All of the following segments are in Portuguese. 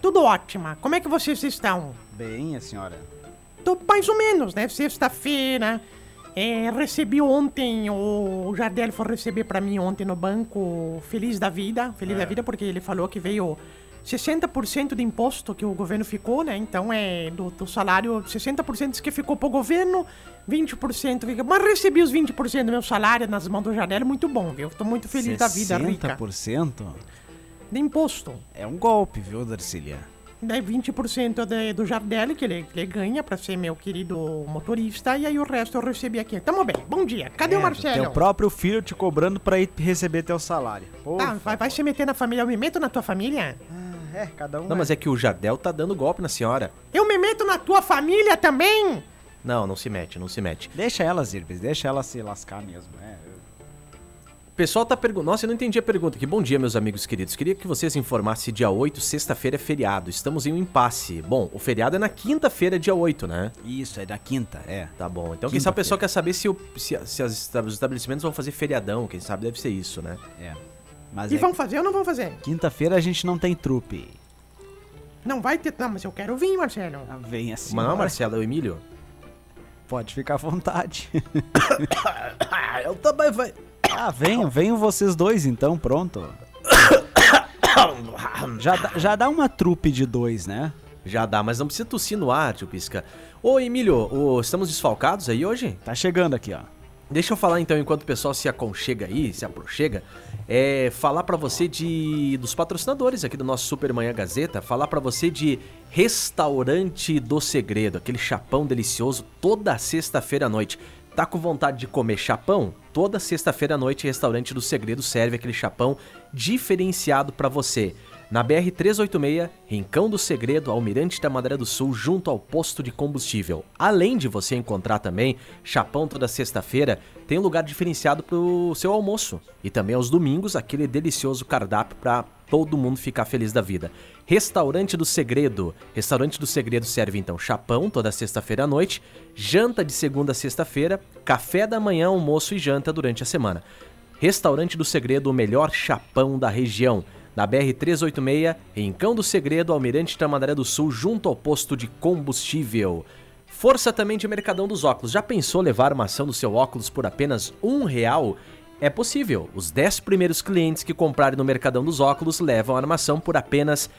Tudo ótimo. Como é que vocês estão? Bem, a senhora. Tô mais ou menos, né? Sexta-feira. É, recebi ontem, o Jardel foi receber pra mim ontem no banco Feliz da Vida. Feliz da Vida porque ele falou que veio 60% de imposto que o governo ficou, né? Então é do, do salário, 60% diz que ficou pro governo, 20% fica. Mas recebi os 20% do meu salário nas mãos do Jardel, muito bom, viu? Tô muito feliz da vida rica. 60% De imposto. é um golpe, viu, Darcília? Daí 20% de, do Jardel que ele, que ele ganha pra ser meu querido motorista, e aí o resto eu recebi aqui. Tamo bem, bom dia. Cadê o Marcelo? Teu próprio filho te cobrando pra ir receber teu salário. Pô, Tá, vai, vai se meter na família, eu me meto na tua família? é, cada um. Não, mas é que o Jardel tá dando golpe na senhora. Eu me meto na tua família também? Não, não se mete, não se mete. Deixa ela, Zirbes, deixa ela se lascar mesmo. É, pessoal tá perguntando. Nossa, eu não entendi a pergunta aqui. Bom dia, meus amigos queridos. Queria que vocês informassem se dia 8, sexta-feira, é feriado. Estamos em um impasse. Bom, o feriado é na quinta-feira, dia 8, né? Isso, é da quinta, é. Tá bom. Então, quem sabe o pessoal quer saber se, o- se, se as os estabelecimentos vão fazer feriadão. Quem sabe deve ser isso, né? É. Mas E é vão fazer ou não vão fazer? quinta-feira a gente não tem trupe. Não vai ter. Não, mas eu quero vir, Marcelo. Ah, Vem assim. Mas não, Marcelo, é o Emílio? Pode ficar à vontade. Eu também vai. Ah, venham, venham vocês dois então, pronto. Já dá, já dá uma trupe de dois, né? Já dá, mas não precisa tossir no ar, tio Pisca. Ô, Emílio, ô, estamos desfalcados aí hoje? Tá chegando aqui, ó. Deixa eu falar então, enquanto o pessoal se aconchega aí, se aproxega, é falar pra você de dos patrocinadores aqui do nosso Super Manhã Gazeta, falar pra você de Restaurante do Segredo, aquele chapão delicioso toda sexta-feira à noite. Tá com vontade de comer chapão? Toda sexta-feira à noite, Restaurante do Segredo serve aquele chapão diferenciado pra você. Na BR 386, Rincão do Segredo, Almirante da Madeira do Sul, junto ao posto de combustível. Além de você encontrar também chapão toda sexta-feira, tem um lugar diferenciado pro seu almoço. E também aos domingos, aquele delicioso cardápio para todo mundo ficar feliz da vida. Restaurante do Segredo. Restaurante do Segredo serve então chapão toda sexta-feira à noite, janta de segunda a sexta-feira, café da manhã, almoço e janta durante a semana. Restaurante do Segredo, o melhor chapão da região. Na BR-386, em Cão do Segredo, Almirante Tamandaré do Sul, junto ao posto de combustível. Força também de Mercadão dos Óculos. Já pensou levar uma ação do seu óculos por apenas um real? É possível. Os 10 primeiros clientes que comprarem no Mercadão dos Óculos levam a armação por apenas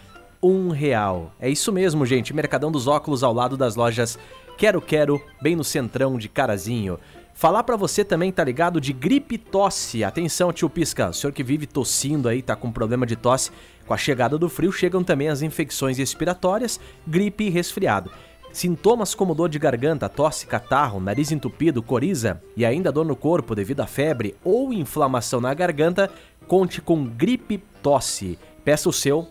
um real. É isso mesmo, gente. Mercadão dos Óculos ao lado das lojas Quero Quero, bem no centrão de Carazinho. Falar pra você também, tá ligado? De gripe tosse. Atenção, tio Pisca, o senhor que vive tossindo aí, tá com problema de tosse. Com a chegada do frio chegam também as infecções respiratórias, gripe e resfriado. Sintomas como dor de garganta, tosse, catarro, nariz entupido, coriza e ainda dor no corpo devido à febre ou inflamação na garganta, conte com gripe tosse. Peça o seu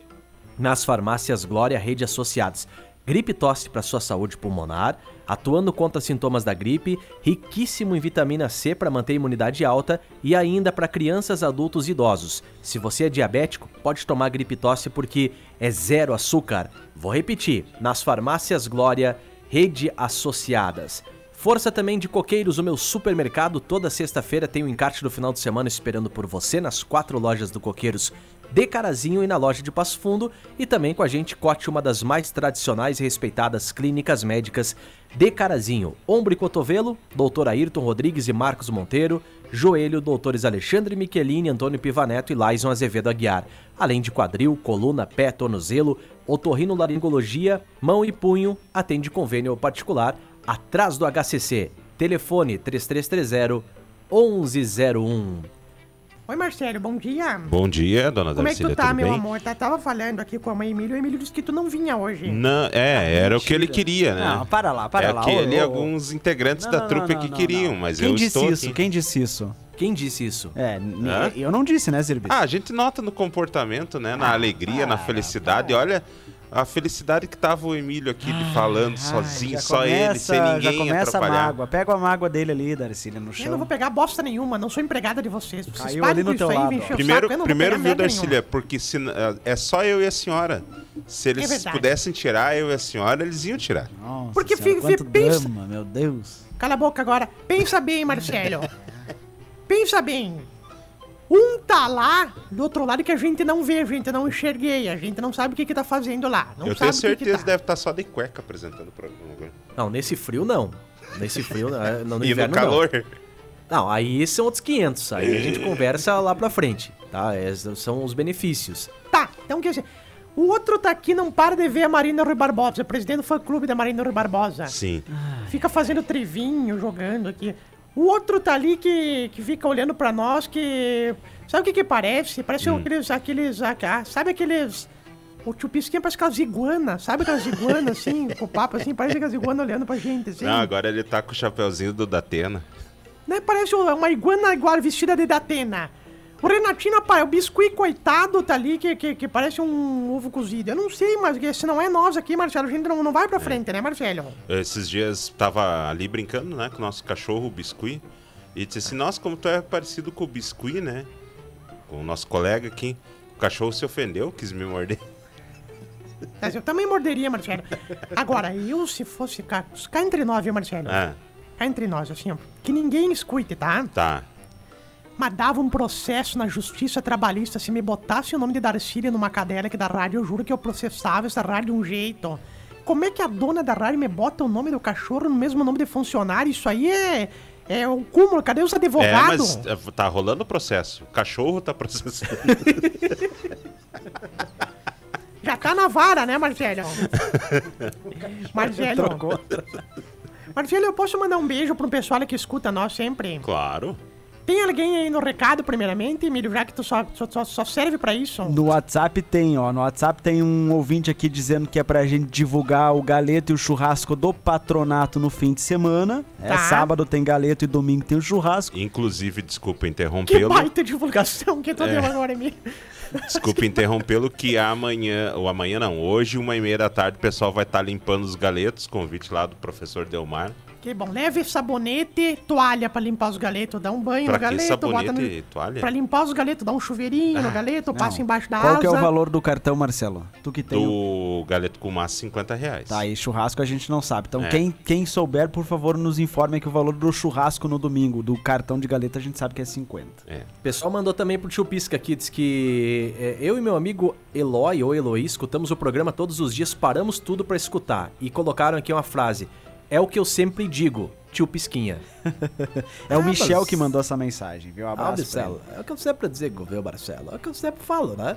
nas farmácias Glória Rede Associados. Gripe tosse para sua saúde pulmonar, atuando contra sintomas da gripe, riquíssimo em vitamina C para manter a imunidade alta e ainda para crianças, adultos e idosos. Se você é diabético, pode tomar gripe tosse porque é zero açúcar. Vou repetir, nas farmácias Glória Rede Associadas. Força também de Coqueiros, o meu supermercado. Toda sexta-feira tem o encarte do final de semana esperando por você nas quatro lojas do Coqueiros de Carazinho e na loja de Passo Fundo. E também com a gente Cote, uma das mais tradicionais e respeitadas clínicas médicas de Carazinho. Ombro e cotovelo, Dr. Ayrton Rodrigues e Marcos Monteiro. Joelho, doutores Alexandre Michelini, Antônio Pivaneto e Laison Azevedo Aguiar. Além de quadril, coluna, pé, tornozelo, otorrinolaringologia, mão e punho, atende convênio particular atrás do HCC. Telefone 3330 1101. Oi, Marcelo, bom dia. Bom dia, dona Como é que Darcília, tu tá, tudo meu bem? amor? Tá, tava falando aqui com a mãe Emílio, o Emílio disse que tu não vinha hoje. Não, é, era o que ele queria, né? Não, para lá, para é lá. que Ô, ali ô, ô. alguns integrantes Não, da não, trupe não, que não, queriam, não. mas Quem eu disse estou isso? aqui. Quem disse isso? Quem disse isso? É, n- Hã? eu não disse, né, Zirbis? Ah, a gente nota no comportamento, né? Na alegria, na felicidade. Olha, A felicidade que tava o Emílio aqui ele falando sozinho, já só ele, sem ninguém Já começa a atrapalhar. mágoa. Pega a mágoa dele ali, Darcília, no Eu chão. não vou pegar bosta nenhuma, não sou empregada de vocês. Vocês Caiu ali no teu aí, lado, Primeiro, saco, eu primeiro viu, Darcília, porque se, é só eu e a senhora. Se eles verdade. pudessem tirar eu e a senhora, eles iam tirar. Nossa Porque senhora, fi- quanto fi- pensa- drama, meu Deus. Cala a boca agora. Pensa bem, Marcelo. Pensa bem. Um tá lá do outro lado que a gente não vê, a gente não enxerguei, a gente não sabe o que que tá fazendo lá. Não eu sabe tenho o que que certeza tá. deve estar só de cueca apresentando o programa. Não, nesse frio não. Nesse frio, eh, no, no E inverno no calor. não. Não, aí são outros 500. Aí a gente conversa lá pra frente, tá? Esses são os benefícios. Tá, então quer dizer, o outro tá aqui não para de ver a Marina Rui Barbosa, presidente do fã-clube da Marina Rui Barbosa. Sim. Fica fazendo trivinho, jogando aqui. O outro tá ali que, que fica olhando pra nós que... Sabe o que que parece? Parece Hum. aqueles... aqueles ah, sabe aqueles... O tio Pisquinha parece aquelas iguanas, sabe aquelas iguanas assim, com o papo assim, parece aquelas iguanas olhando pra gente, assim. Não, agora ele tá com o chapeuzinho do Datena. Né? Parece uma iguana igual vestida de Datena. O Renatinho, pai, o biscuit coitado tá ali que, que, que parece um ovo cozido. Eu não sei, mas se não é nós aqui, Marcelo, a gente não, não vai pra frente, né, Marcelo? Esses dias tava ali brincando, né, com o nosso cachorro, o Biscuit. E disse assim, nossa, como tu é parecido com o Biscuit, né? Com o nosso colega aqui. O cachorro se ofendeu, quis me morder. Mas eu também morderia, Marcelo. Agora, eu se fosse cá, cá entre nós, viu, Marcelo? Ah, Cá entre nós, assim, ó. Que ninguém escute, tá? tá. Mas dava um processo na justiça trabalhista se me botasse o nome de Darcília numa cadeira aqui da rádio, eu juro que eu processava essa rádio de um jeito. Como é que a dona da rádio me bota o nome do cachorro no mesmo nome de funcionário? Isso aí é. É o cúmulo, cadê os É, advogados? mas é, tá rolando o processo. O cachorro tá processando. Já tá na vara, né, Marcelo? Marcelo. Marcelo, eu posso mandar um beijo pro pessoal que escuta nós sempre? claro. Tem alguém aí no recado, primeiramente, Emílio, já que tu só, só, só- só serve pra isso? No WhatsApp tem, ó. No WhatsApp tem um ouvinte aqui dizendo que é pra gente divulgar o galeto e o churrasco do patronato no fim de semana. É Tá. sábado tem galeto e domingo tem o churrasco. Inclusive, desculpa Que interrompê-lo. baita divulgação que tu É. deu agora, Emílio. Desculpa interrompê-lo, que amanhã, ou amanhã não, hoje, uma e meia da tarde, o pessoal vai estar limpando os galetos. Convite lá do professor Delmar. Que bom, leve sabonete, toalha pra limpar os galetos, dá um banho Pra no que galeto, sabonete bota no... e toalha? Pra limpar os galetos, dá um chuveirinho no galeto, passa embaixo da Qual asa. que é o valor do cartão, Marcelo? Tu que tem. o- Do galeto com massa, 50 reais. Tá, e churrasco a gente não sabe. Então, É. quem, quem souber, por favor, nos informe que o valor do churrasco no domingo, do cartão de galeta, a gente sabe que é 50. É. O pessoal mandou também pro tio Pisca aqui, diz que é, eu e meu amigo Eloy ou Eloy escutamos o programa todos os dias, paramos tudo pra escutar. E colocaram aqui uma frase: É o que eu sempre digo, tio Pisquinha. É o Ah, Michel mas- que mandou essa mensagem, viu? Um Ah, abraço pra Marcelo, é o que eu sempre digo, viu, Marcelo? É o que eu sempre falo, né?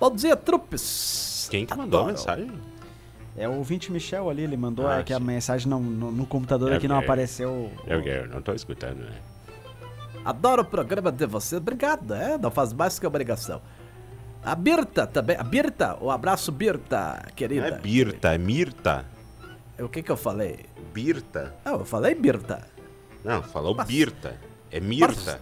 Bom dia, trupes. Quem que mandou a mensagem? É o ouvinte Michel ali, ele mandou Ah, é que a mensagem não, no, no computador É, aqui não é. apareceu. Eu, eu não tô escutando, né? Adoro o programa de vocês. Obrigado, é? Não faz mais que obrigação. A Birta também. A Birta, um abraço, Birta, Não querida. é Birta, é Mirta. O que que eu falei? Birta. Ah, eu falei Birta. Não, falou Mas- Birta. É Mirta.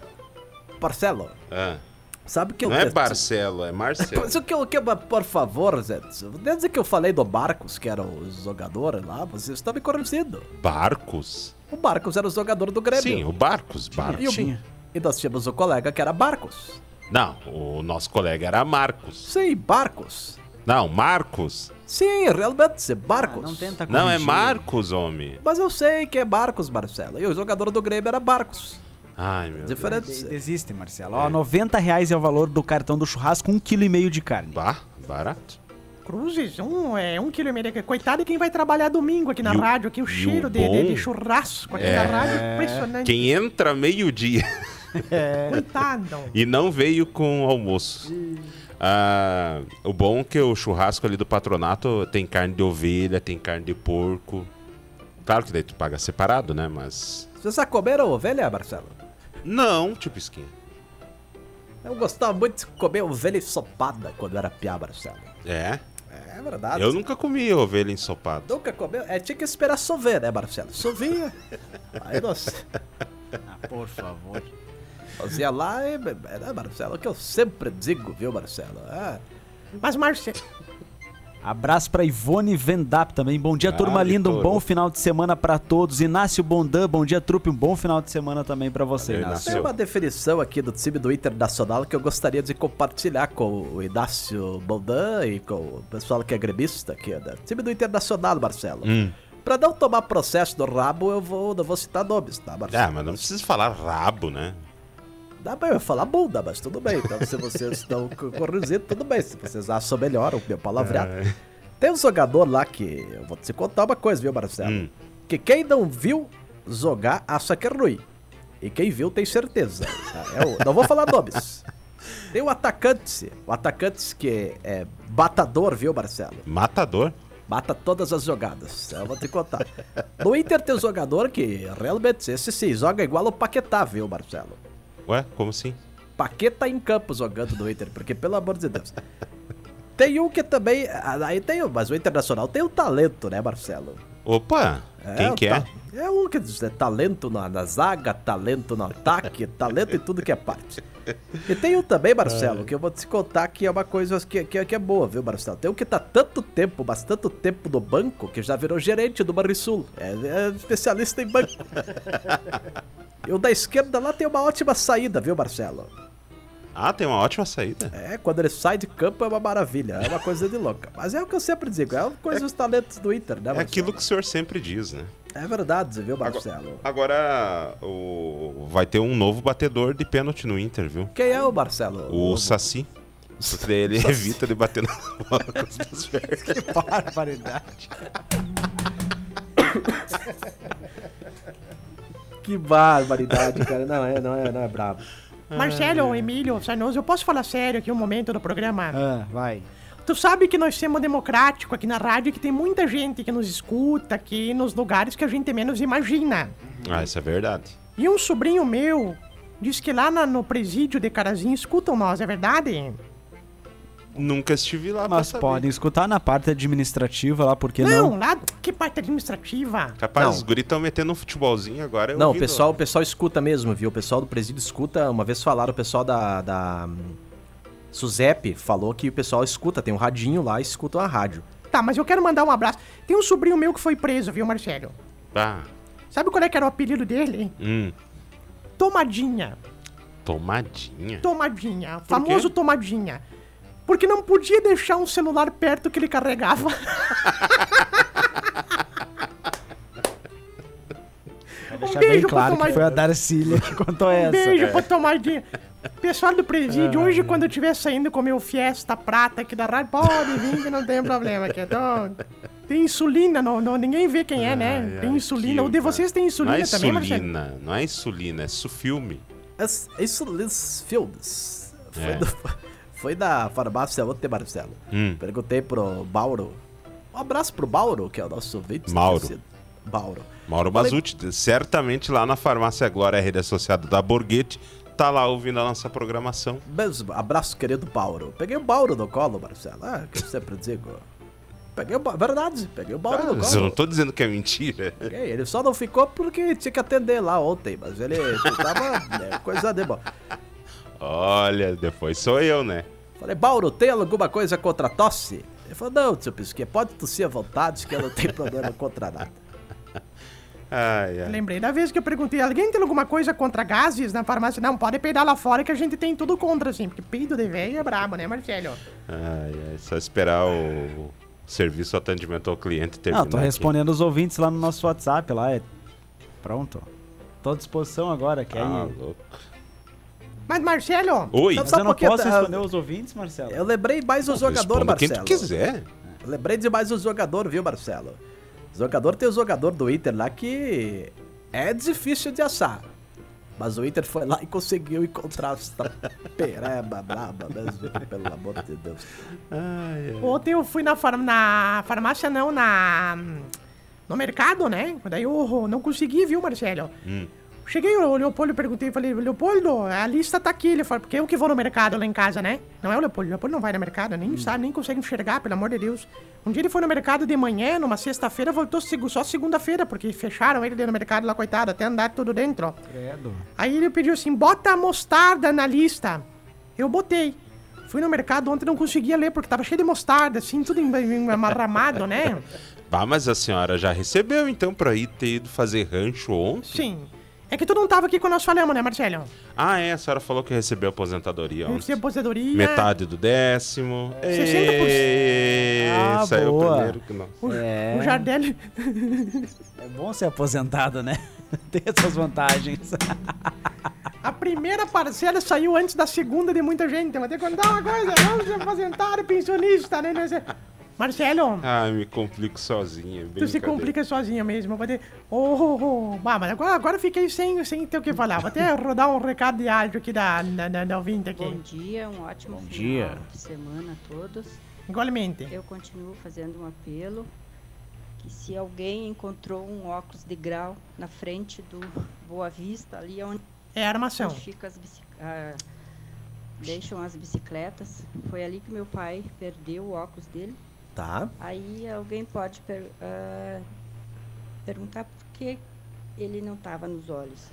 Marcelo, Ah. sabe que Não eu... é Barcelo, é Marcelo. Mas o que eu que, por favor, Zé, desde que eu falei do Barcos, que era o jogador lá, você está me corrigindo. Barcos? O Barcos era o jogador do Grêmio. Sim, o Barcos. e, Barcos. o- tinha. e nós tínhamos o colega que era Barcos. Não, o nosso colega era Marcos. Sim, Barcos. Não, Marcos. Sim, realmente, Barcos. Ah, não tenta Não, é corrigir. Marcos, homem. Mas eu sei que é Barcos, Marcelo. E o jogador do Grêmio era Barcos. Ai, meu Deus. Diferente. De- Desiste, Marcelo. Ó, 90 reais é o valor do cartão do churrasco, um quilo e meio de carne. Bah, barato. Cruzes, um, é, um quilo e meio. Coitado de quem vai trabalhar domingo aqui na E rádio, aqui o e cheiro o de, de- de churrasco aqui É. na rádio, impressionante. Quem entra meio-dia Coitado. e não veio com almoço. Ah, o bom é que o churrasco ali do patronato tem carne de ovelha, tem carne de porco. Claro que daí tu paga separado, né? Mas. Vocês já comeram ovelha, Marcelo? Não, tio Pisquinha. Eu gostava muito de comer ovelha ensopada quando era piá, Marcelo. É. É verdade. Eu nunca comi ovelha ensopada. Nunca comeu. É, tinha que esperar chover, né, Marcelo? Chovia. Aí nós Ah, por favor. Fazia lá e... Né, Marcelo? O que eu sempre digo, viu, Marcelo? É. Mas, Marcelo. Abraço pra Ivone Vendap também. Bom dia, Ah, turma linda. Um bom final de semana pra todos. Inácio Bondan, bom dia, trupe. Um bom final de semana também pra você, Valeu, Inácio. Tem uma definição aqui do time do Internacional que eu gostaria de compartilhar com o Inácio Boldan e com o pessoal que é gremista aqui, né? Time do Internacional, Marcelo. Hum. Pra não tomar processo no rabo, eu vou, não vou citar nomes, tá, Marcelo? Ah, mas não precisa falar rabo, né? Dá pra eu falar bunda, mas tudo bem. Então, se vocês estão co- corrigindo, tudo bem. Se vocês acham melhor o meu palavreado. É. Tem um jogador lá que. Eu vou te contar uma coisa, viu, Marcelo? Hum. Que quem não viu jogar acha que é ruim. E quem viu tem certeza. tá? Eu não vou falar nomes. Tem o atacante. O atacante que é, é batador, viu, Marcelo? Matador. Mata todas as jogadas. Eu vou te contar. No Inter tem um jogador que realmente, esse sim, joga igual o Paquetá, viu, Marcelo? Ué, como assim? Paqueta em campo jogando no Inter, porque pelo amor de Deus. Tem um que também. Aí tem o. Mas o Internacional tem o talento, né, Marcelo? Opa, quem o que é? É um que diz, é talento na, na zaga, talento no ataque, talento em tudo que é parte. E tem um também, Marcelo, que eu vou te contar que é uma coisa que, que, que é boa, viu, Marcelo? Tem um que tá tanto tempo, mas tanto tempo no banco, que já virou gerente do Banrisul. É, é especialista em banco. E o da esquerda lá tem uma ótima saída, viu, Marcelo? Ah, tem uma ótima saída. É, quando ele sai de campo é uma maravilha, é uma coisa de louca. Mas é o que eu sempre digo, é uma coisa dos talentos do Inter, né, É Marcelo? aquilo que o senhor sempre diz, né? É verdade, viu, Marcelo? Agora, o... vai ter um novo batedor de pênalti no Inter, viu? Quem é o Marcelo? O Saci. Porque ele evita de bater na bola com as duas pernas. Barbaridade. Que barbaridade, cara. Não é, não é, não é brabo. Marcelo, Emílio, Sarnoso, eu posso falar sério aqui um momento do programa? Ah, vai. Tu sabe que nós temos democrático aqui na rádio, que tem muita gente que nos escuta aqui nos lugares que a gente menos imagina. Ah, isso é verdade. E um sobrinho meu diz que lá na- no presídio de Carazinho escutam nós, é verdade? Nunca estive lá Mas pra saber. podem escutar na parte administrativa lá, porque Não, não? lá, que parte administrativa? Capaz, Não. os guris estão metendo um futebolzinho agora. eu Não, o pessoal, o pessoal escuta mesmo, viu? O pessoal do presídio escuta. Uma vez falaram, o pessoal da. da Suzep falou que o pessoal escuta, tem um radinho lá e escutam a rádio. Tá, mas eu quero mandar um abraço. Tem um sobrinho meu que foi preso, viu, Marcelo? Ah, Sabe qual é que era o apelido dele? hum, Tomadinha. tomadinha. Tomadinha. quê? Famoso Tomadinha. Porque não podia deixar um celular perto que ele carregava. Um beijo bem pra claro que tomar- foi a Darcília que contou Um essa. beijo pra Tomadinha. Pessoal do presídio, hoje quando eu estiver saindo com meu Fiesta Prata aqui da rádio, pode vir que não tem problema. Aqui. Então, tem insulina, não, não- ninguém vê quem é, né? Ai, tem insulina. que O de vocês tem insulina não é também, Marcelo? insulina, não é insulina, é sufilme. Es- Isso, Liz Fields. Foi, É. foi da farmácia ontem, Marcelo. Hum. Perguntei pro Bauro. Um abraço pro Bauro, que é o nosso ouvinte. Mauro. Bauro. Mauro Falei- Bazuti, certamente lá na farmácia Glória, a rede associada da Borghetti, tá lá ouvindo a nossa programação. Mesmo, abraço, querido Bauro. Peguei o Bauro no colo, Marcelo. Ah, que eu sempre digo. Peguei o Bauro, verdade, peguei o Bauro Ah, no mas eu não colo. tô dizendo que é mentira. Peguei, Ele só não ficou porque tinha que atender lá ontem, mas ele tava né, coisa de bom. Olha, depois sou eu, né? Falei, Bauro, tem alguma coisa contra a tosse? Ele falou, não, tio Pisquet, pode tossir à vontade, que eu não tenho problema contra nada. Ai, ai. Lembrei da vez que eu perguntei, alguém tem alguma coisa contra gases na farmácia? Não, pode peidar lá fora que a gente tem tudo contra, assim. Porque peido de velho é brabo, né, Marcelo? Ai, ai, só esperar o serviço atendimento ao cliente terminar. Não, tô aqui. respondendo os ouvintes lá no nosso WhatsApp lá. É... Pronto. Tô à disposição agora, quer Ah, ir? louco. Mas, Marcelo, Oi. Só- Mas eu não posso responder os ouvintes, Marcelo? Eu lembrei mais um jogador, Responda quem Marcelo. tu quiser. Eu lembrei de mais um jogador, viu, Marcelo? O jogador tem o jogador do Inter lá que é difícil de achar. Mas o Inter foi lá e conseguiu encontrar essa pereba braba mesmo, pelo amor de Deus. Ai, ai. ontem eu fui na, far- na farmácia, não, na... No mercado, né? Daí eu não consegui, viu, Marcelo? Hum. Cheguei, o Leopoldo, perguntei, falei, Leopoldo, a lista tá aqui. Ele falou, porque eu que vou no mercado lá em casa, né? Não é o Leopoldo, o Leopoldo não vai no mercado, nem sabe, nem consegue enxergar, pelo amor de Deus. Um dia ele foi no mercado de manhã, numa sexta-feira, voltou só segunda-feira, porque fecharam ele dentro do mercado lá, coitado, até andar tudo dentro, ó. Credo. Aí ele pediu assim, bota a mostarda na lista. Eu botei. Fui no mercado ontem e não conseguia ler, porque tava cheio de mostarda, assim, tudo amarramado, né? Bah, mas a senhora já recebeu então pra ir ter ido fazer rancho ontem? Sim. É que tu não tava aqui quando nós falamos, né, Marcelo? Ah, é, a senhora falou que recebeu aposentadoria Eu ontem. recebi aposentadoria. Metade do décimo. 60%. Ê, Ah, saiu boa. primeiro que nós. O, É. o Jardelli. É bom ser aposentado, né? Tem essas vantagens. A primeira parcela saiu antes da segunda de muita gente. Vou ter que contar uma coisa. Vamos se aposentar, pensionista, né? Marcelo, Ah, me complico sozinha. tu se complica sozinha mesmo. Vou ter... Oh, oh, oh. Bah, mas agora, agora fiquei sem, sem ter o que falar. Vou até rodar um recado de áudio aqui da, da, da, da ouvinte aqui. Bom dia, um ótimo Bom final dia. de semana a todos. Igualmente. Eu continuo fazendo um apelo que se alguém encontrou um óculos de grau na frente do Boa Vista, ali onde É armação. fica as bici- ah, deixam as bicicletas, foi ali que meu pai perdeu o óculos dele. Tá. Aí alguém pode per- ah, perguntar por que ele não estava nos olhos.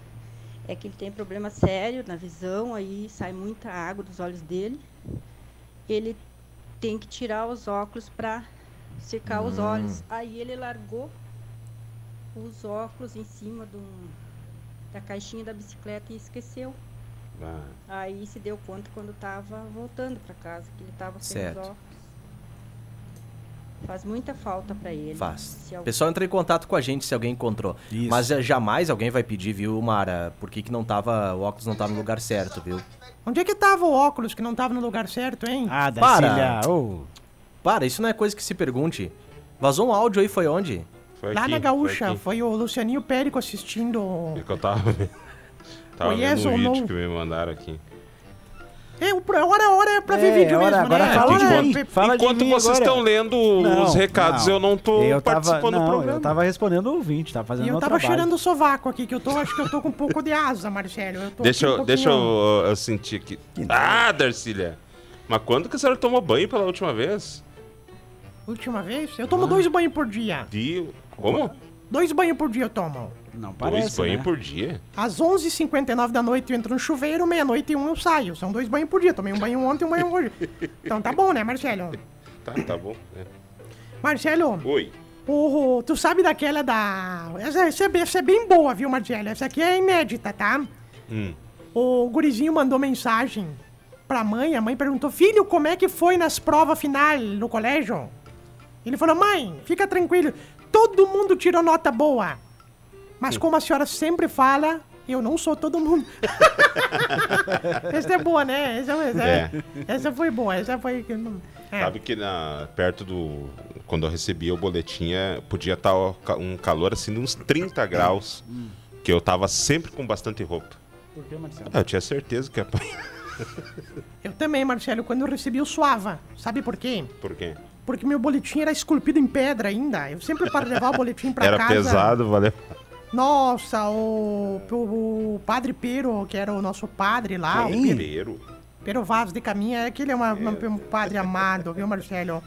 É que ele tem problema sério na visão, aí sai muita água dos olhos dele. Ele tem que tirar os óculos para secar os olhos. Aí ele largou os óculos em cima do, da caixinha da bicicleta e esqueceu. Ah, Aí se deu conta quando estava voltando para casa que ele estava sem Certo. os óculos. Faz muita falta para ele. Faz. Se O alguém pessoal entra em contato com a gente se alguém encontrou. Isso. Mas eh, jamais alguém vai pedir, viu, Mara, por que, que não tava. O óculos não tava no lugar certo, viu? Onde é que tava o óculos que não tava no lugar certo, hein? Ah, Para. Darcília. ô. Para, isso não é coisa que se pergunte. Vazou um áudio aí, foi onde? foi Lá aqui, na Gaúcha, Foi foi, o Lucianinho Périco assistindo. É que eu tava vendo. Tava Conhece vendo um vídeo não? que me mandaram aqui. É, o pro- hora, hora é pra ver É, vídeo hora- mesmo, agora né? fala de é mim. pe- Fala de Enquanto vocês agora. estão lendo Não, os recados, não. eu não tô eu tava, participando não, do programa. Eu tava respondendo o ouvinte, tava fazendo E eu tava cheirando o sovaco aqui, que eu tô, acho que eu tô com um pouco de asa, Marcelo. Eu tô Deixa, um eu, deixa eu, eu sentir aqui. Ah, Darcília! Mas quando que a senhora tomou banho pela última vez? Última vez? Eu tomo dois banhos por dia. Dio. Como? Dois banhos por dia eu tomo. Não Dois parece, banhos né? por dia? Às 11h59 da noite eu entro no chuveiro, meia-noite e um eu saio. São dois banhos por dia. Tomei um banho ontem e um banho hoje. Então tá bom, né, Marcelo? Tá, tá bom. É. Marcelo, Oi. o, tu sabe daquela da... Essa, essa é bem- essa é bem boa, viu, Marcelo? Essa aqui é inédita, tá? Hum. O gurizinho mandou mensagem pra mãe, a mãe perguntou, filho, como é que foi nas provas final no colégio? Ele falou, mãe, fica tranquilo, todo mundo tirou nota boa. Mas como a senhora sempre fala, eu não sou todo mundo. essa é boa, né? Essa, essa, É. essa foi boa, essa foi... É. Sabe que na, perto do. Quando eu recebia o boletim, é, podia estar um calor assim de uns 30 graus. Que eu tava sempre com bastante roupa. Por que, Marcelo? Ah, Eu tinha certeza que ia Eu também, Marcelo, quando eu recebi o suava. Sabe por quê? Por quê? Porque meu boletim era esculpido em pedra ainda. Eu sempre para levar o boletim pra Era casa. pesado, valeu. Nossa, o, o, o padre Pero, que era o nosso padre lá, o Pero, Primeiro. Pero Vaz de Caminha, aquele é uma- uma- um padre amado, viu, Marcelo?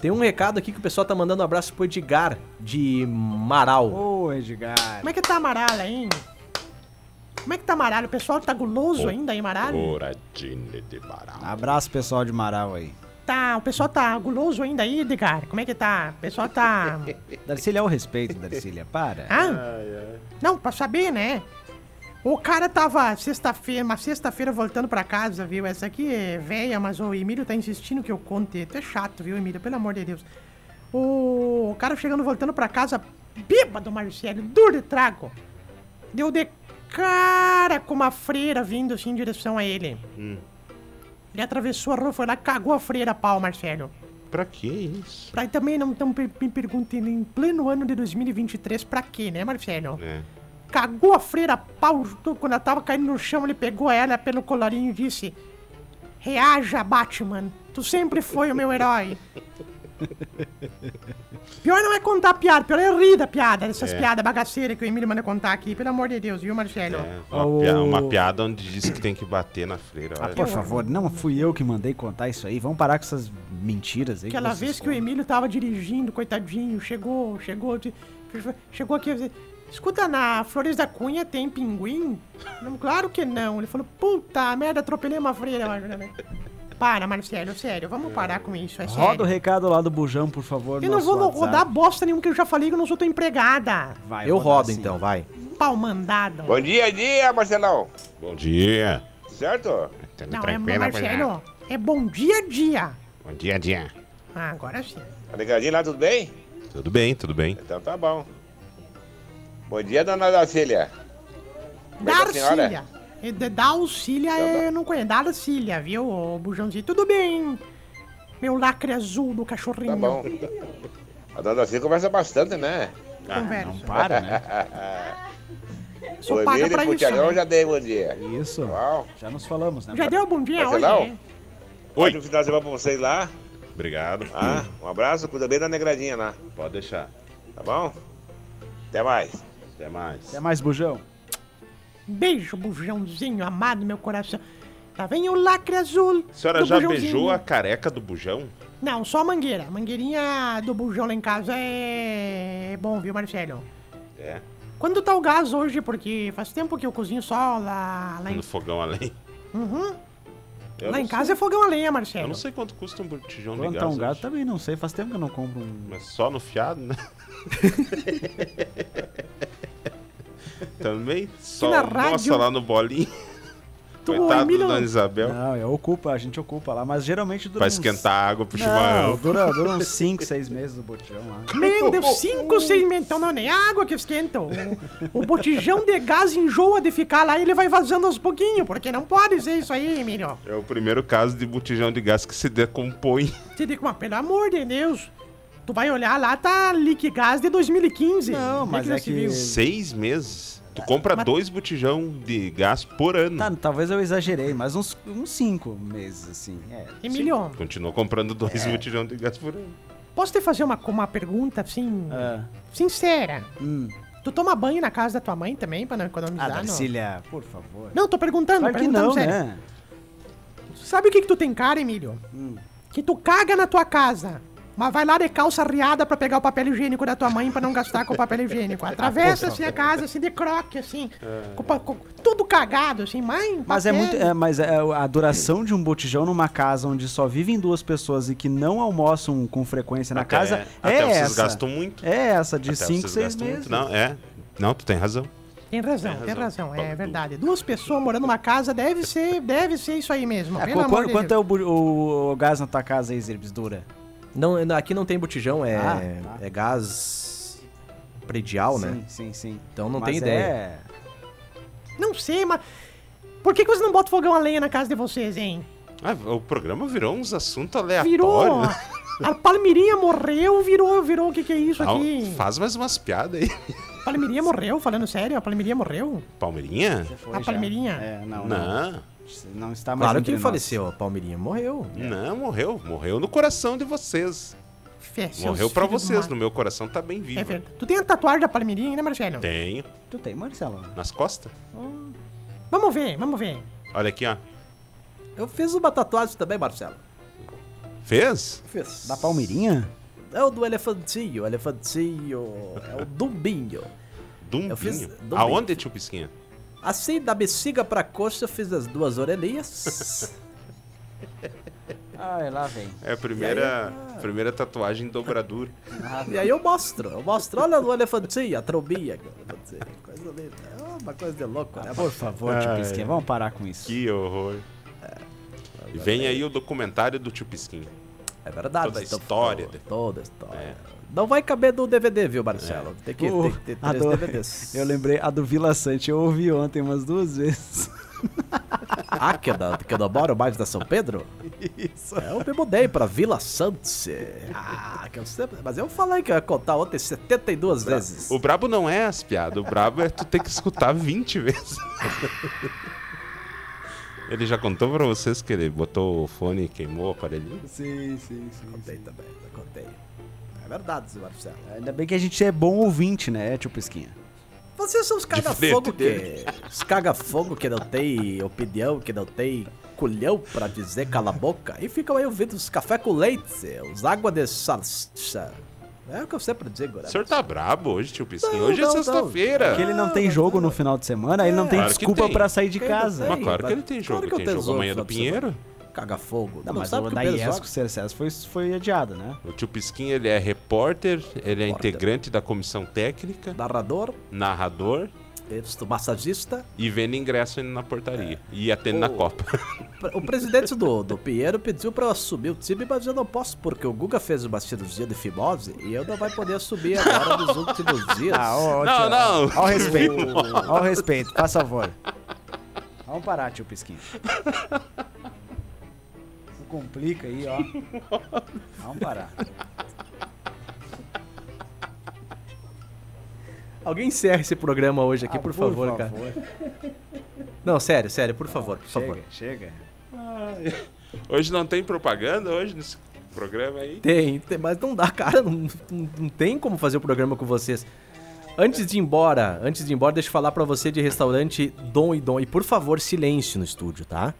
Tem um recado aqui que o pessoal tá mandando um abraço pro Edgar, de Marau. Ô, Edgar. Como é que tá Amaralho, hein? Como é que tá Amaralho? O pessoal tá guloso ainda aí? Coradine de. Abraço pessoal de Marau aí. Tá, o pessoal tá guloso ainda aí, Edgar? Como é que tá? O pessoal tá... Darcília, é o respeito, Darcília. Para. Hã? Não, pra saber, né? O cara tava sexta-feira, uma sexta-feira voltando pra casa, viu? Essa aqui é velha, mas o Emílio tá insistindo que eu conte. Tu é chato, viu, Emílio? Pelo amor de Deus. O cara chegando, voltando pra casa, bêbado, Marcelo, duro de trago. Deu de cara com uma freira vindo assim em direção a ele. Ele atravessou a rua, foi lá, cagou a freira pau, Marcelo. Pra que isso? Pra também não, não me perguntem em pleno ano de 2023 pra quê, né, Marcelo? É. cagou a freira pau quando ela tava caindo no chão, ele pegou ela pelo colarinho e disse: Reaja, Batman, tu sempre foi o meu herói. Pior não é contar piada, pior é rir da piada, dessas É. piadas bagaceiras que o Emílio manda contar aqui, pelo amor de Deus, viu, Marcelo? É, uma, O- pia- uma piada onde diz que tem que bater na freira. Ah, por favor, não fui eu que mandei contar isso aí. Vamos parar com essas mentiras aí. Aquela vocês vez que o. Emílio tava dirigindo, coitadinho, chegou, chegou, chegou aqui e escuta, na Flores da Cunha tem pinguim? Não, claro que não. Ele falou, puta merda, atropelei uma freira. Para, Marcelo, sério, vamos parar com isso, é sério. Roda o recado lá do Bujão, por favor. Eu não vou nosso rodar WhatsApp. bosta nenhuma que eu já falei que eu não sou tua empregada. Vai Eu rodo sim. então, vai. Pau mandado. Bom dia, dia, Marcelão. Bom dia. Certo? Tudo Não, é tranquilo, Marcelo, é bom dia dia. Bom dia, dia. Ah, agora sim. Tá ligadinho lá, tudo bem? Tudo bem, tudo bem. Então tá bom. Bom dia, dona Dacília. Como é? Darcília. Da Dalcília eu não conheço. Darcília, viu, ô bujãozinho? Tudo bem. Meu lacre azul do cachorrinho. Tá bom. A dona Dacília conversa bastante, né? Conversa. Não para, né? Sou o paga Emílio pra e pro isso. Tiagão né? já dei bom dia. Isso. Bom. Já nos falamos, né? Já deu bom dia hoje, Marcelão? né? Oi. Ótimo final de semana pra vocês lá. Obrigado. Ah, um abraço, cuida bem da negradinha lá. Pode deixar. Tá bom? Até mais. Até mais. Até mais, Bujão. Beijo, bujãozinho amado do meu coração. Lá vem o lacre azul. A senhora do já beijou a careca do bujão? Não, só a mangueira. Mangueirinha do bujão lá em casa é bom, viu, Marcelo? É. Quando tá o gás hoje, porque faz tempo que eu cozinho só lá, lá, em, No fogão além. Uhum. Eu lá em casa é fogão a lenha, Marcelo. Eu não sei quanto custa um botijão de Quanto gás. tá um gato hoje. também não sei. Faz tempo que eu não compro um. Mas só no fiado, né? Também? Só, na nossa, rádio- lá no bolinho. Tu, Coitado Emílio- da Dona Isabel. Não, eu ocupa, a gente ocupa lá, mas geralmente dura Pra uns- esquentar a água pro Não, chimarrão. dura, dura uns 5, 6 meses o botijão lá. Meu Deus, cinco, seis meses. Então não é nem água que esquenta. O, o botijão de gás enjoa de ficar lá e ele vai vazando aos pouquinhos, porque não pode ser isso aí, Emílio. É o primeiro caso de botijão de gás que se decompõe. Você diz, mas pelo amor de Deus. Tu vai olhar lá, tá Liquigás de 2015. Não, mas é se que-. Seis meses. Tu compra Mas- dois botijão de gás por ano. Tá, talvez eu exagerei, mas uns 5 meses, assim. É. Emílio, Continua comprando dois É. botijão de gás por ano. posso te fazer uma, uma pergunta, assim, É. sincera? Hum. Tu toma banho na casa da tua mãe também, pra não Ah, economizar? não? Darcília, por favor. Não, tô perguntando, Claro que perguntando não, sério. né? Sabe o que que tu tem cara, Emílio? Hum. Que tu caga na tua casa, mas vai lá de calça riada pra pegar o papel higiênico da tua mãe pra não gastar com o papel higiênico. Atravessa assim a casa, assim, de croque, assim. com pa- com- tudo cagado, assim, mãe. Mas é muito. é, mas é, a duração de um botijão numa casa onde só vivem duas pessoas e que não almoçam com frequência na Até- casa até é vocês essa. gastam muito. É essa, de Até 5, vocês 6 gastam meses. muito. Não, é. Não, tu tem razão. Tem razão, Tem tem razão. razão, é verdade. Duas pessoas morando numa casa deve ser, deve ser isso aí mesmo. É, pelo qu- amor quanto de quanto é o, o- o gás na tua casa aí, Zirbis? Dura? Não, aqui não tem botijão, é, Ah, tá. é gás predial, né? Sim, sim, sim. Então não Mas tem ideia. é- Não sei, mas... Por que, que vocês não botam fogão a lenha na casa de vocês, hein? Ah, o programa virou uns assuntos aleatórios. Virou... A Palmirinha morreu, virou, virou o que que é isso Ah, aqui? faz mais umas piadas aí. Palmirinha morreu, falando sério, a Palmirinha morreu. Palmeirinha? Foi A. Palmeirinha? É, não, não. Não. Não está mais Claro que nós. faleceu, a Palmeirinha morreu. Não, morreu. Morreu no coração de vocês. Fé, Morreu pra vocês. No meu coração tá bem vivo. É verdade. Tu tem a tatuagem da Palmeirinha, né, Marcelo? Tenho. Tu tem, Marcelo? Nas costas. Vamos ver, vamos ver. Olha aqui, ó. Eu fiz uma tatuagem também, Marcelo. Fez? Fiz. Da Palmeirinha? É o do elefantinho, elefantinho. É o dumbinho. Dumbinho. Eu fiz dumbinho. Aonde, tio Pisquinha? Assim, da bexiga pra coxa, eu fiz as duas orelhinhas. Ai, lá vem. É a primeira, primeira tatuagem dobradura. e aí eu mostro, eu mostro. Olha o elefantinho, a trombinha. Coisa linda. É uma coisa de louco, né? Por favor, tio Ai. Pisquinha, vamos parar com isso. Que horror. E vem aí o documentário do tio Pisquinha. É verdade. Toda a então, história Toda, de- toda a história. Não vai caber do DVD, viu, Marcelo? Tem, que, O- tem que ter a três do- DVDs. Eu lembrei, a do Vila Sante eu ouvi ontem umas duas vezes. Ah, que é da, que é da Moro mais da São Pedro? Isso. É, eu me mudei pra Vila Santos. Ah, que eu sempre... Mas eu falei que eu ia contar ontem 72 vezes. O brabo não é as piadas, o brabo é tu ter que escutar 20 vezes. Ele já contou pra vocês que ele botou o fone e queimou o aparelhinho? Sim, sim, sim. Contei também, eu contei. É verdade, Zé Marcelo. Ainda bem que a gente é bom ouvinte, né, tio Pisquinha? Vocês são os caga-fogo que. Os caga-fogo que não tem opinião, que não tem culhão pra dizer cala a boca. E ficam aí ouvindo os café com leite, os água de salsicha. É o que eu sempre digo, né? O senhor tá brabo hoje, tio Pisquinha. Não, Hoje é não, não. sexta-feira. Porque ele não tem jogo no final de semana, ele não tem Claro desculpa tem. pra sair de não casa. Mas claro que ele tem Claro jogo. que eu tem jogo amanhã do Pinheiro. Caga fogo. Tu Não, mas sabe o da Pedro IES com joga? o Cercés foi, foi adiado, né? O tio Pisquim, ele é repórter, ele é Repórter. integrante da comissão técnica, Narrador, narrador este, massagista. e vende ingresso indo na portaria. E atende na Ô. Copa. O presidente do, do Pinheiro pediu pra eu assumir o time, mas eu não posso, porque o Guga fez uma cirurgia de fimose e eu não vai poder assumir agora nos últimos dias. Ah, ó, Não, tio, não. Ó o respeito. Ó o respeito, por favor. Vamos parar, tio Pisquinho. Não complica aí, ó. Vamos parar. Alguém encerra esse programa hoje aqui, Ah, por, favor, cara. Não, sério, sério, por favor, por favor. Chega, chega. Hoje não tem propaganda hoje nesse programa aí? Tem, tem, mas não dá, cara, não, não, não tem como fazer o programa com vocês. Antes de ir embora, antes de ir embora, deixa eu falar pra você de restaurante Dom e Dom. E por favor, silêncio no estúdio, tá?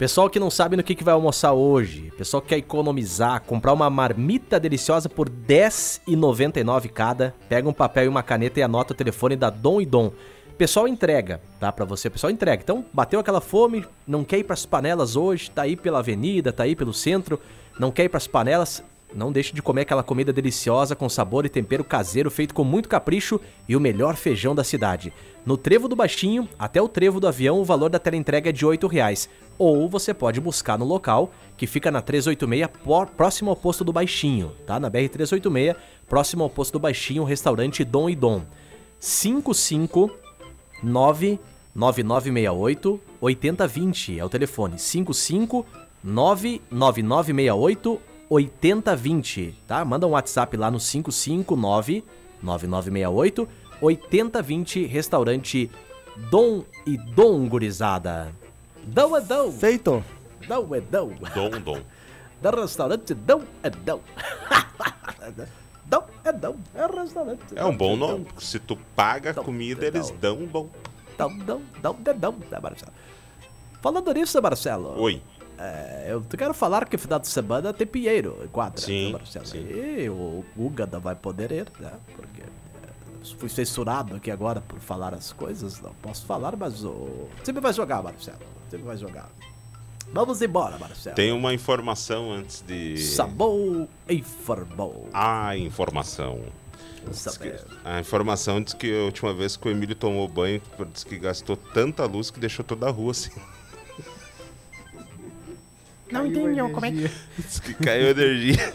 Pessoal que não sabe no que, que vai almoçar hoje, pessoal que quer economizar, comprar uma marmita deliciosa por R$10,99 cada, pega um papel e uma caneta e anota o telefone da Dom e Dom. Pessoal entrega, tá? Pra você, pessoal entrega. Então, bateu aquela fome, não quer ir pras panelas hoje, tá aí pela avenida, tá aí pelo centro, não quer ir pras panelas, não deixe de comer aquela comida deliciosa com sabor e tempero caseiro feito com muito capricho e o melhor feijão da cidade. No Trevo do Baixinho, até o Trevo do Avião, o valor da teleentrega é de 8 reais. Ou você pode buscar no local, que fica na 386, por- próximo ao posto do Baixinho, tá? Na BR-386, próximo ao posto do Baixinho, restaurante Dom e Dom. 55 99968 8020 é o telefone. 55 99968 8020, tá? Manda um WhatsApp lá no 559 9968 8020, restaurante Dom e Dom Gurizada. Dom é Dom, Feito. Dom é Dom. Dom, dom. Da restaurante Dom é Dom. Dom é Dom, é restaurante. É um bom nome. Se tu paga a comida, eles dom. dão um bom. Dom, dom, dom, dom, dom, né, Marcelo? Falando nisso, Marcelo. Oi. É, eu quero falar que final de semana tem Pinheiro em quadra, Sim, né, Marcelo? sim. E o Guga não vai poder ir, né? Porque é, fui censurado aqui agora por falar as coisas, não posso falar, mas o time vai jogar, Marcelo. Time vai jogar. Vamos embora, Marcelo. Tem uma informação antes de. Sabor informou. A informação. Saber. A informação diz que a última vez que o Emílio tomou banho, diz que gastou tanta luz que deixou toda a rua assim. Não entendi como é que... Diz que caiu energia.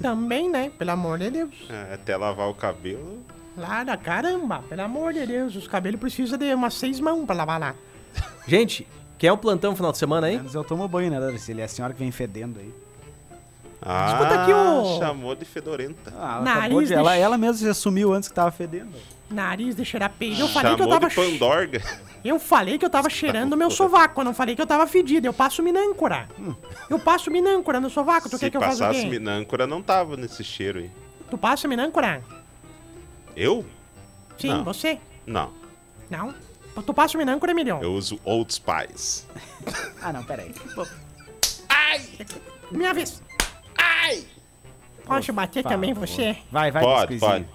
Também, né? Pelo amor de Deus. É, Até lavar o cabelo. Lá da caramba, pelo amor de Deus. Os cabelos precisam de umas seis mãos pra lavar lá. Gente, quer um plantão no final de semana aí? Menos eu tomo banho, né, Darcy? Ele é a senhora que vem fedendo aí. Ah, Escuta aqui, ô. chamou de fedorenta. Ah, ela, Nariz de, de ela, ela mesma já sumiu antes que tava fedendo. Nariz de cheirar peido. Eu falei que eu chamou tava. de pandorga. Eu falei que eu tava cheirando meu sovaco. Eu não falei que eu tava fedido. Eu passo minâncora. Eu passo minâncora no sovaco. Tu Se quer que eu faça o passasse quê? minâncora, não tava nesse cheiro aí. Tu passa minâncora? Eu? Sim, Não. você? Não. Não? Tu passa minâncora, milhão? Eu uso Old Spice. Ah, não, peraí. Minha vez. Ai! Posso bater também você? Vai, vai, Pode, pode.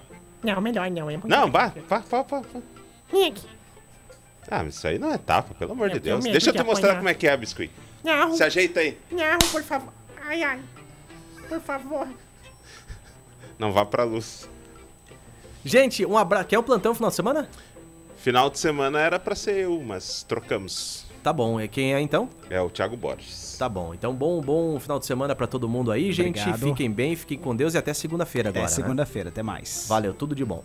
Não, melhor não. É muito Não, vá, vá, vá, vá. aqui. Ah, mas isso aí não é tapa, pelo amor Eu de Deus. Deixa eu de te mostrar apanhar. como é que é, biscuit. Não, Se ajeita aí. não, por favor. Ai, ai. Por favor. Não vá pra luz. Gente, um abraço. Quer um plantão final de semana? Final de semana era pra ser eu, mas trocamos. Tá bom, é quem é então? É o Thiago Borges. Tá bom. Então, bom, bom final de semana pra todo mundo aí, gente. Obrigado. Fiquem bem, fiquem com Deus e até segunda-feira agora. É né? segunda-feira, até mais. Valeu, tudo de bom.